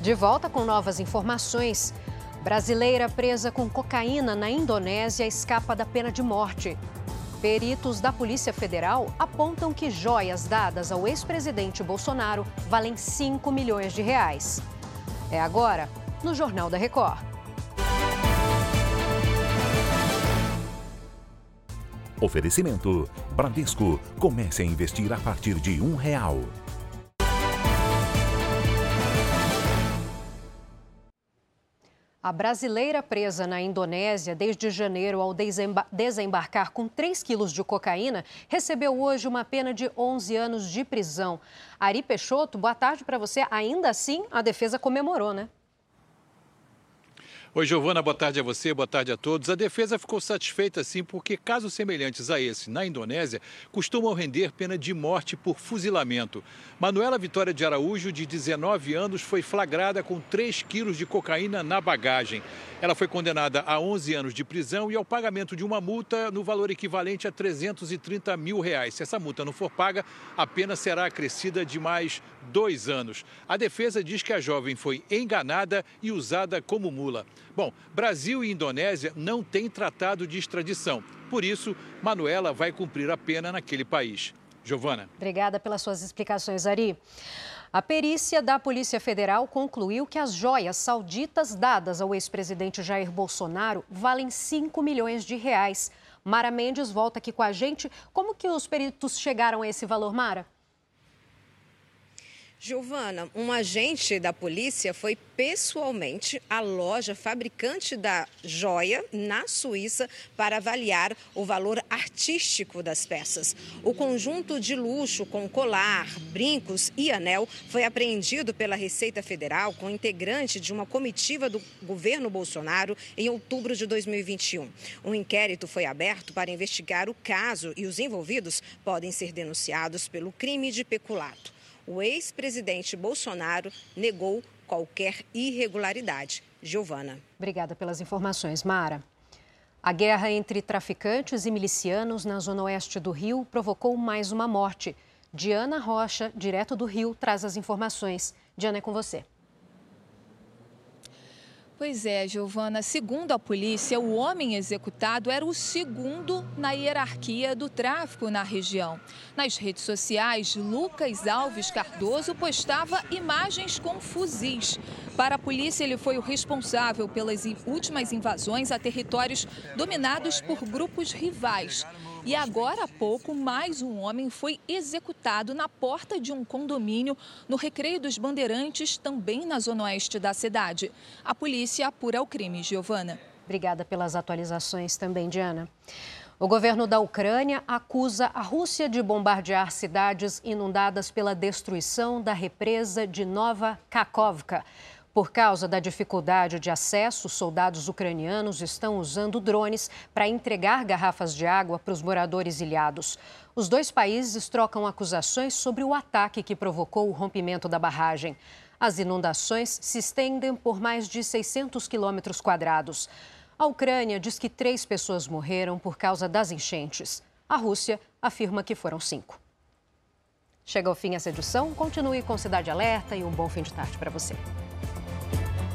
De volta com novas informações. Brasileira presa com cocaína na Indonésia escapa da pena de morte. Peritos da Polícia Federal apontam que joias dadas ao ex-presidente Bolsonaro valem 5 milhões de reais. É agora, no Jornal da Record. Oferecimento: Bradesco. Comece a investir a partir de um real. A brasileira presa na Indonésia desde janeiro ao desembarcar com 3 quilos de cocaína recebeu hoje uma pena de 11 anos de prisão. Ari Peixoto, boa tarde para você. Ainda assim, a defesa comemorou, né? Oi, Giovana, boa tarde a você, boa tarde a todos. A defesa ficou satisfeita, sim, porque casos semelhantes a esse na Indonésia costumam render pena de morte por fuzilamento. Manuela Vitória de Araújo, de 19 anos, foi flagrada com 3 quilos de cocaína na bagagem. Ela foi condenada a 11 anos de prisão e ao pagamento de uma multa no valor equivalente a 330 mil reais. Se essa multa não for paga, a pena será acrescida de mais dois anos. A defesa diz que a jovem foi enganada e usada como mula. Bom, Brasil e Indonésia não têm tratado de extradição. Por isso, Manuela vai cumprir a pena naquele país. Giovana. Obrigada pelas suas explicações, Ari. A perícia da Polícia Federal concluiu que as joias sauditas dadas ao ex-presidente Jair Bolsonaro valem 5 milhões de reais. Mara Mendes volta aqui com a gente. Como que os peritos chegaram a esse valor, Mara? Giovana, um agente da polícia foi pessoalmente à loja fabricante da joia na Suíça para avaliar o valor artístico das peças. O conjunto de luxo com colar, brincos e anel foi apreendido pela Receita Federal com integrante de uma comitiva do governo Bolsonaro em outubro de 2021. Um inquérito foi aberto para investigar o caso e os envolvidos podem ser denunciados pelo crime de peculato o ex-presidente Bolsonaro negou qualquer irregularidade. Giovana. Obrigada pelas informações, Mara. A guerra entre traficantes e milicianos na zona oeste do Rio provocou mais uma morte. Diana Rocha, direto do Rio, traz as informações. Diana, é com você. Pois é, Giovana. Segundo a polícia, o homem executado era o segundo na hierarquia do tráfico na região. Nas redes sociais, Lucas Alves Cardoso postava imagens com fuzis. Para a polícia, ele foi o responsável pelas últimas invasões a territórios dominados por grupos rivais. E agora há pouco, mais um homem foi executado na porta de um condomínio no Recreio dos Bandeirantes, também na zona oeste da cidade. A polícia apura o crime, Giovana. Obrigada pelas atualizações também, Diana. O governo da Ucrânia acusa a Rússia de bombardear cidades inundadas pela destruição da represa de Nova Kakovka. Por causa da dificuldade de acesso, soldados ucranianos estão usando drones para entregar garrafas de água para os moradores ilhados. Os dois países trocam acusações sobre o ataque que provocou o rompimento da barragem. As inundações se estendem por mais de 600 quilômetros quadrados. A Ucrânia diz que três pessoas morreram por causa das enchentes. A Rússia afirma que foram cinco. Chega ao fim essa edição. Continue com Cidade Alerta e um bom fim de tarde para você.